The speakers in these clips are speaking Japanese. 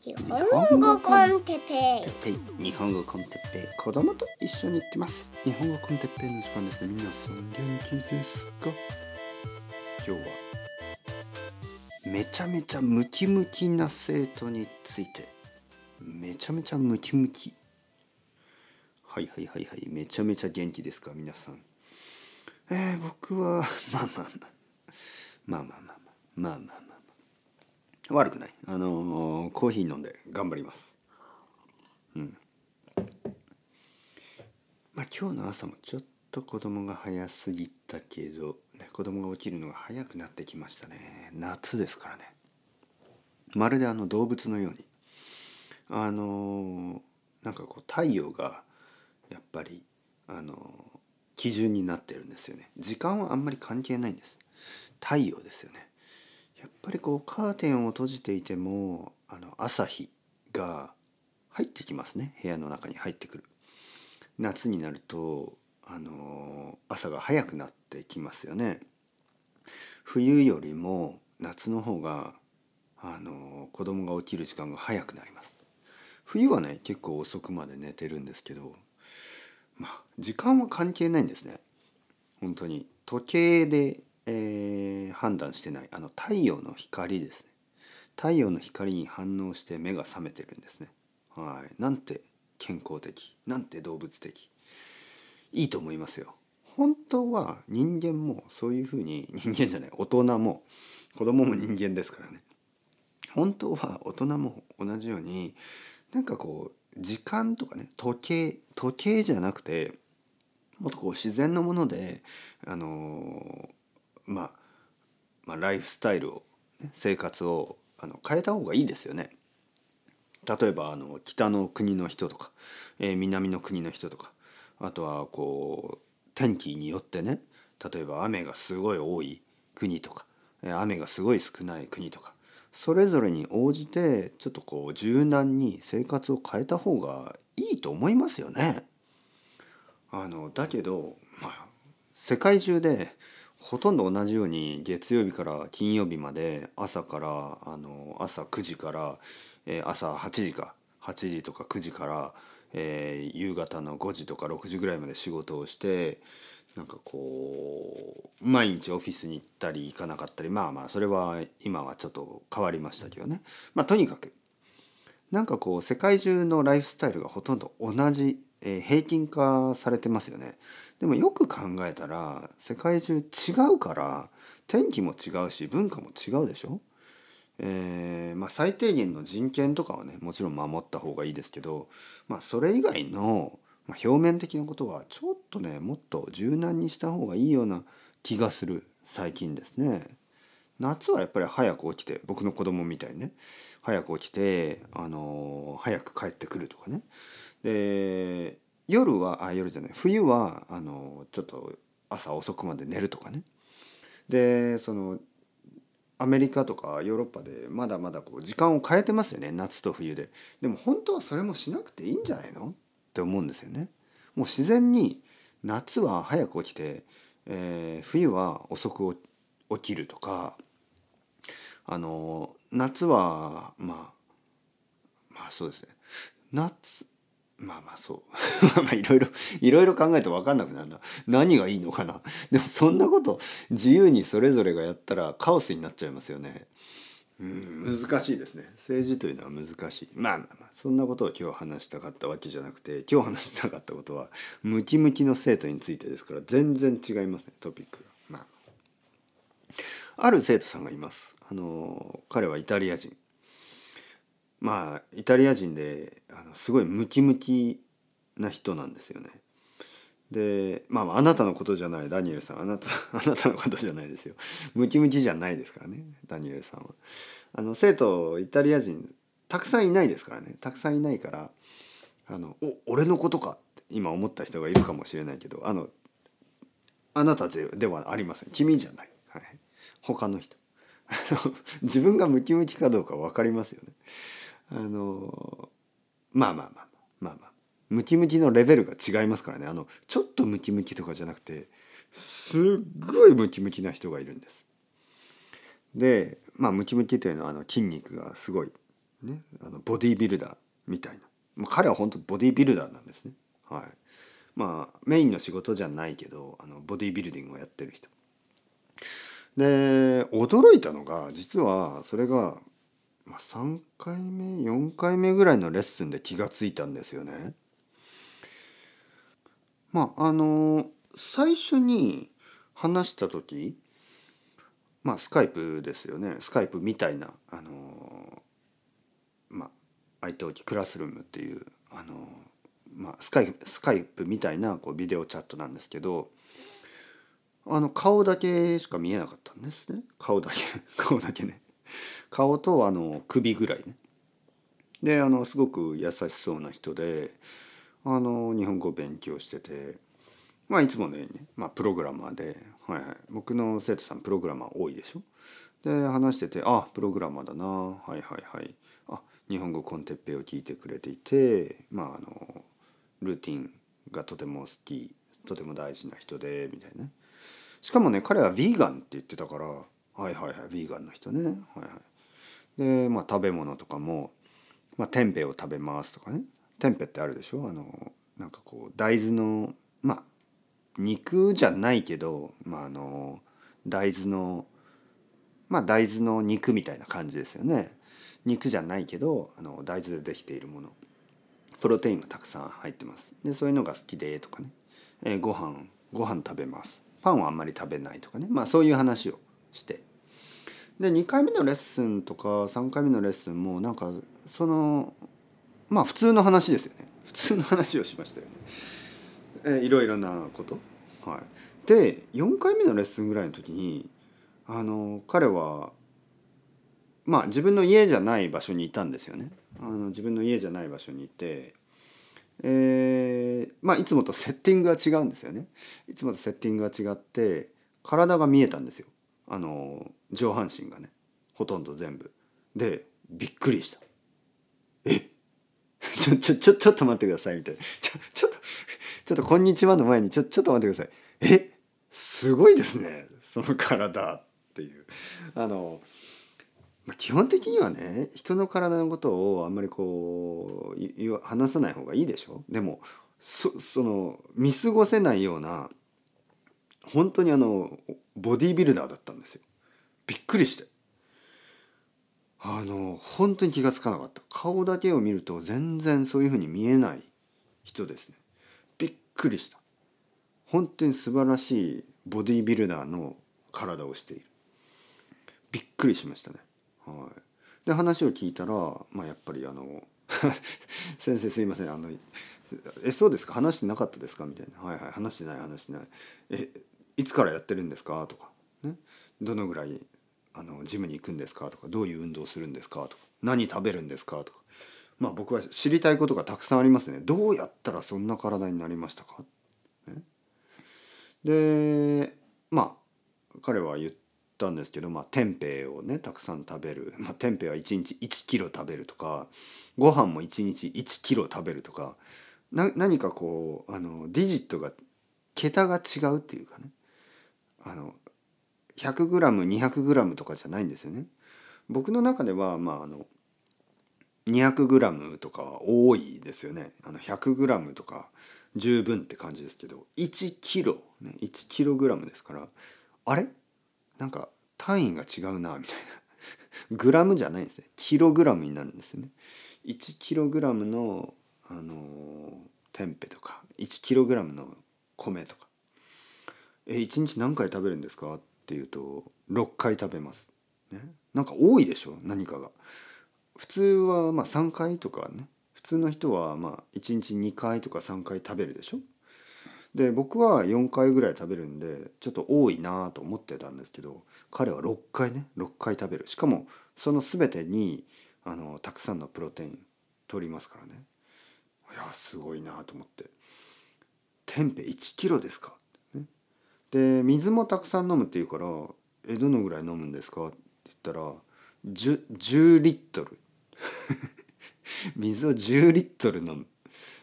日本語 con テペイペイ。日本語 con テッペイ。子供と一緒に行ってます。日本語 con テッペイの時間ですね。皆さん元気ですか？今日はめちゃめちゃムキムキな生徒について。めちゃめちゃムキムキ。はいはいはいはい。めちゃめちゃ元気ですか？皆さん。えー、僕はまあまあまあ。まあまあまあまあ。まあまあまあ。悪くない。あのーコーヒー飲んで頑張ります。うん。まあ今日の朝もちょっと子供が早すぎたけど、ね、子供が起きるのが早くなってきましたね。夏ですからね。まるであの動物のように。あのーなんかこう太陽がやっぱりあのー基準になってるんですよね。時間はあんまり関係ないんです。太陽ですよね。やっぱりこうカーテンを閉じていてもあの朝日が入ってきますね。部屋の中に入ってくる。夏になるとあの朝が早くなってきますよね。冬よりも夏の方があの子供が起きる時間が早くなります。冬はね結構遅くまで寝てるんですけどまあ時間は関係ないんですね。本当に時計で、えー判断してない。あの太陽の光ですね。太陽の光に反応して目が覚めてるんですね。はい。なんて健康的。なんて動物的。いいと思いますよ。本当は人間もそういうふうに人間じゃない大人も子供も人間ですからね。本当は大人も同じようになんかこう時間とかね時計時計じゃなくてもっとこう自然のものであのーまあまあライフスタイルを、ね、生活をあの変えた方がいいですよね。例えばあの北の国の人とか、えー南の国の人とかあとはこう天気によってね例えば雨がすごい多い国とか雨がすごい少ない国とかそれぞれに応じてちょっとこう柔軟に生活を変えた方がいいと思いますよね。あのだけど、まあ、世界中でほとんど同じように月曜日から金曜日まで朝からあの朝9時から、えー朝8時か8時とか9時から、えー夕方の5時とか6時ぐらいまで仕事をしてなんかこう毎日オフィスに行ったり行かなかったりまあまあそれは今はちょっと変わりましたけどねまあとにかくなんかこう世界中のライフスタイルがほとんど同じ、えー平均化されてますよね。でもよく考えたら世界中違うから天気も違うし文化も違うでしょ？えーまあ、最低限の人権とかはねもちろん守った方がいいですけど、まあ、それ以外の、表面的なことはちょっとねもっと柔軟にした方がいいような気がする最近ですね。夏はやっぱり早く起きて僕の子供みたいにね早く起きて、あのー早く帰ってくるとかねで夜はあ夜じゃない。冬はあのちょっと朝遅くまで寝るとかね。でそのアメリカとかヨーロッパでまだまだこう時間を変えてますよね。夏と冬で。でも本当はそれもしなくていいんじゃないの？って思うんですよね。もう自然に夏は早く起きて、えー冬は遅く起きるとかあの夏はまあまあそうですね。夏まあまあそう。まあいろいろいろいろ考えて分かんなくなるな。何がいいのかな。でもそんなこと自由にそれぞれがやったらカオスになっちゃいますよね。うん難しいですね。政治というのは難しい。まあまあまあそんなことを今日話したかったわけじゃなくて今日話したかったことはムキムキの生徒についてですから全然違いますねトピックが。まあある生徒さんがいます。あの彼はイタリア人。まあイタリア人であのすごいムキムキな人なんですよね。でまああなたのことじゃないダニエルさんあなた あなたのことじゃないですよ。ムキムキじゃないですからねダニエルさんは。あの生徒イタリア人たくさんいないですからねたくさんいないからあのお俺のことかって今思った人がいるかもしれないけどあのあなたでではありません君じゃない、はい、他の人自分がムキムキかどうか分かりますよね。あのまあまあまあまあまあムキムキのレベルが違いますからねあのちょっとムキムキとかじゃなくてすっごいムキムキな人がいるんです。でまあムキムキというのはあの筋肉がすごいね、あのボディービルダーみたいな、まあ、彼は本当ボディービルダーなんですね。はい、まあメインの仕事じゃないけどあのボディービルディングをやってる人。で驚いたのが実はそれが、ま、3回目4回目ぐらいのレッスンで気がついたんですよね。まああの最初に話した時まあスカイプですよね。スカイプみたいなあのまあ相手置きクラスルームっていうあのまあスカイスカイプみたいなこうビデオチャットなんですけどあの顔だけしか見えなかったんですね。顔だけ顔だけね。顔とあの首ぐらいね。であのすごく優しそうな人であの日本語を勉強しててまあいつものようにね、まあ、プログラマーで、はいはい、僕の生徒さんプログラマー多いでしょ？で話してて「あプログラマーだなはいはいはい。あ日本語コンテッペイを聞いてくれていてまああのルーティンがとても好きとても大事な人で」みたいなね。しかもね彼はヴィーガンって言ってたからはいはいはいヴィーガンの人ね。はいはい。でまあ食べ物とかも、まあ、テンペを食べますとかね。テンペってあるでしょ？あのなんかこう大豆のまあ肉じゃないけど、まあ、あの大豆のまあ大豆の肉みたいな感じですよね。肉じゃないけどあの大豆でできているもの。プロテインがたくさん入ってます。でそういうのが好きでとかね、えー、ご飯ご飯食べます。パンはあんまり食べないとかね。まあそういう話をして。で2回目のレッスンとか3回目のレッスンもなんかそのまあ普通の話ですよね普通の話をしましたよね。え、いろいろなこと。はい、で4回目のレッスンぐらいの時にあの彼はまあ自分の家じゃない場所にいたんですよね。あの自分の家じゃない場所にいて、えー、まあいつもとセッティングが違うんですよね。いつもとセッティングが違って体が見えたんですよ。あの上半身がねほとんど全部。でびっくりした。え？ちょ、ちょ、ちょ、ちょっと待ってください、みたいな。ちょ、ちょっと、ちょっと、こんにちはの前に、ちょ、ちょっと待ってください。え？すごいですね。その体っていう。あの、基本的にはね、人の体のことをあんまりこう、話さない方がいいでしょ？でも、そ、その、見過ごせないような、本当にあの、ボディービルダーだったんですよ。びっくりして。あの本当に気が付かなかった。顔だけを見ると全然そういうふうに見えない人ですね。びっくりした。本当に素晴らしいボディービルダーの体をしている。びっくりしましたね。はい。で話を聞いたらまあやっぱりあの 先生すいません。あのえそうですか？話してなかったですか？みたいな。はいはい。話してない話してない。えいつからやってるんですか？とか。ね。どのぐらいあのジムに行くんですか？とか。どういう運動するんですか？とか。何食べるんですか？とか。まあ僕は知りたいことがたくさんありますね。どうやったらそんな体になりましたか、ね、でまあ彼は言ったんですけど、まあ、テンペイをねたくさん食べる、まあ、テンペイは1日1キロ食べるとかご飯も1日1キロ食べるとか何かこうあのディジットが桁が違うっていうかね。あの 100g200g とかじゃないんですよね。僕の中ではまああの 200g とかは多いですよね。あの 100g とか十分って感じですけど 1kg ね 1kg ですからあれ？なんか単位が違うなみたいな グラムじゃないんですねキログラムになるんですよね 1kg のあのテンペとか 1kg の米とかえ1日何回食べるんですか？っていうと6回食べます。ね、なんか多いでしょ？何かが。普通はまあ3回とかね。普通の人はまあ1日2回とか3回食べるでしょ？で僕は4回ぐらい食べるんでちょっと多いなと思ってたんですけど彼は6回ね。6回食べる。しかもその全てにあのたくさんのプロテイン取りますからね。いやすごいなと思って「テンペ1キロですか?」で水もたくさん飲むって言うから「えどのぐらい飲むんですか?」って言ったら 10, 10リットル。水を10リットル飲む。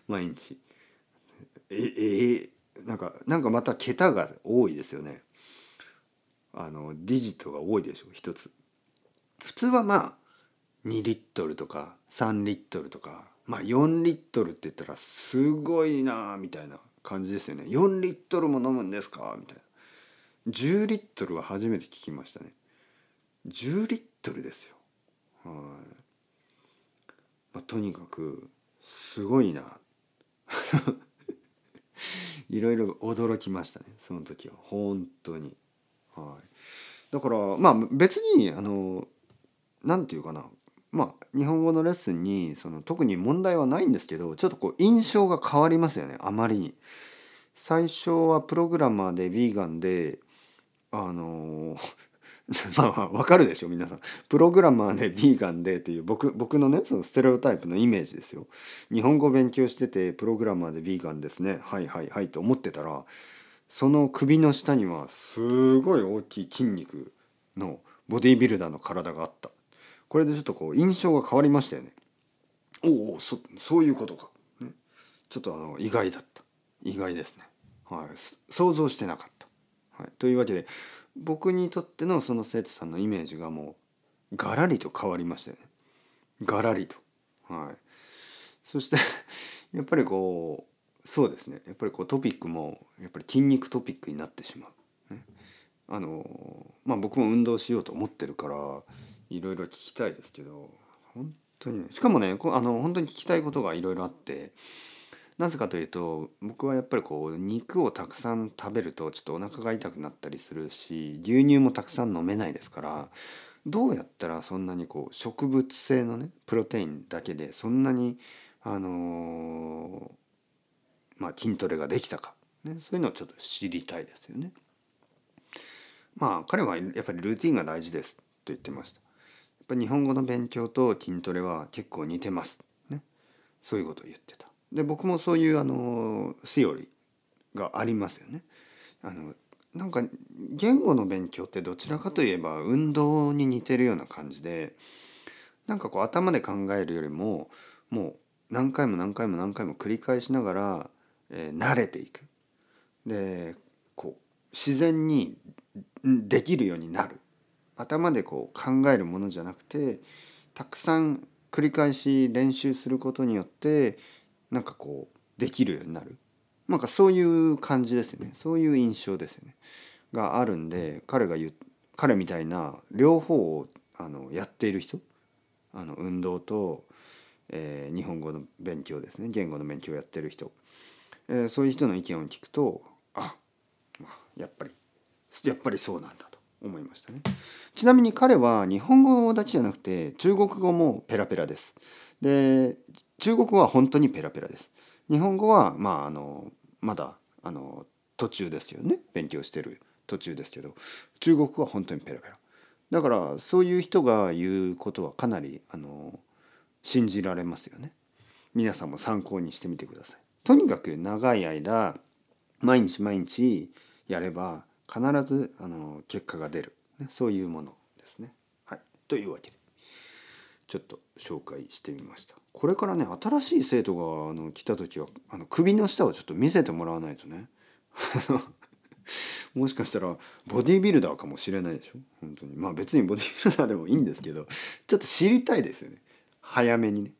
毎日。ええー、なんかなんかまた桁が多いですよね。あのディジットが多いでしょ一つ。普通はまあ2リットルとか3リットルとかまあ4リットルって言ったらすごいなみたいな。感じですよね。4リットルも飲むんですか？みたいな。10リットルは初めて聞きましたね。10リットルですよ。はい、まあ、とにかくすごいな。いろいろ驚きましたねその時は。本当に。はい。だからまあ別にあの何て言うかな。まあ日本語のレッスンにその特に問題はないんですけどちょっとこう印象が変わりますよねあまりに。最初はプログラマーでヴィーガンであの まあわかるでしょ皆さん。プログラマーでヴィーガンでっていう僕僕のねそのステレオタイプのイメージですよ。日本語勉強しててプログラマーでヴィーガンですねはいはいはいと思ってたらその首の下にはすごい大きい筋肉のボディービルダーの体があったこれでちょっとこう印象が変わりましたよね。おおそそういうことか、ね、ちょっとあの意外だった。意外ですね、はい、想像してなかった、はい、というわけで僕にとってのその生徒さんのイメージがもうガラリと変わりましたよね。ガラリと。はい。そして やっぱりこうそうですね。やっぱりこうトピックもやっぱり筋肉トピックになってしまう、ね、あのまあ僕も運動しようと思ってるからいろいろ聞きたいですけど本当にしかもねあの本当に聞きたいことがいろいろあってなぜかというと僕はやっぱりこう肉をたくさん食べるとちょっとお腹が痛くなったりするし牛乳もたくさん飲めないですからどうやったらそんなにこう植物性のねプロテインだけでそんなにあのー、まあ筋トレができたか、ね、そういうのをちょっと知りたいですよね。まあ彼はやっぱりルーティンが大事ですと言ってました。ぱ日本語の勉強と筋トレは結構似てます。ね。そういうことを言ってた。で僕もそういうあのセオリーがありますよね。あのなんか言語の勉強ってどちらかといえば運動に似てるような感じでなんかこう頭で考えるよりももう何回も何回も何回も繰り返しながら、えー、慣れていく。でこう自然にできるようになる頭でこう考えるものじゃなくてたくさん繰り返し練習することによってなんかこうできるようになる。なんかそういう感じですね。そういう印象ですよね。があるんで彼が言彼みたいな両方をあのやっている人あの運動と、えー、日本語の勉強ですね。言語の勉強をやってる人、えー、そういう人の意見を聞くとあやっぱりやっぱりそうなんだと。思いましたね。ちなみに彼は日本語だけじゃなくて中国語もペラペラです。で中国語は本当にペラペラです。日本語はまああのまだあの途中ですよね。勉強してる途中ですけど。中国語は本当にペラペラ。だからそういう人が言うことはかなりあの信じられますよね。皆さんも参考にしてみてください。とにかく長い間毎日毎日やれば必ずあの結果が出る、ね、そういうものですね。はい、というわけでちょっと紹介してみました。これからね新しい生徒があの来た時はあの首の下をちょっと見せてもらわないとね もしかしたらボディービルダーかもしれないでしょ？本当にまあ別にボディービルダーでもいいんですけどちょっと知りたいですよね早めにね。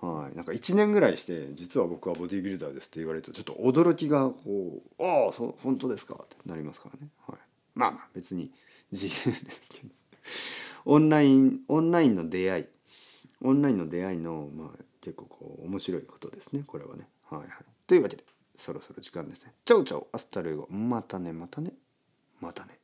はい、なんか1年ぐらいして実は僕はボディービルダーですって言われるとちょっと驚きがこう「ああ本当ですか」ってなりますからね、はい、まあまあ別に自由ですけど。オンラインオンラインの出会いオンラインの出会いの、まあ、結構こう面白いことですねこれはね。はいはい、というわけでそろそろ時間ですね。 Chao chao hasta luego。またねまたね。またね。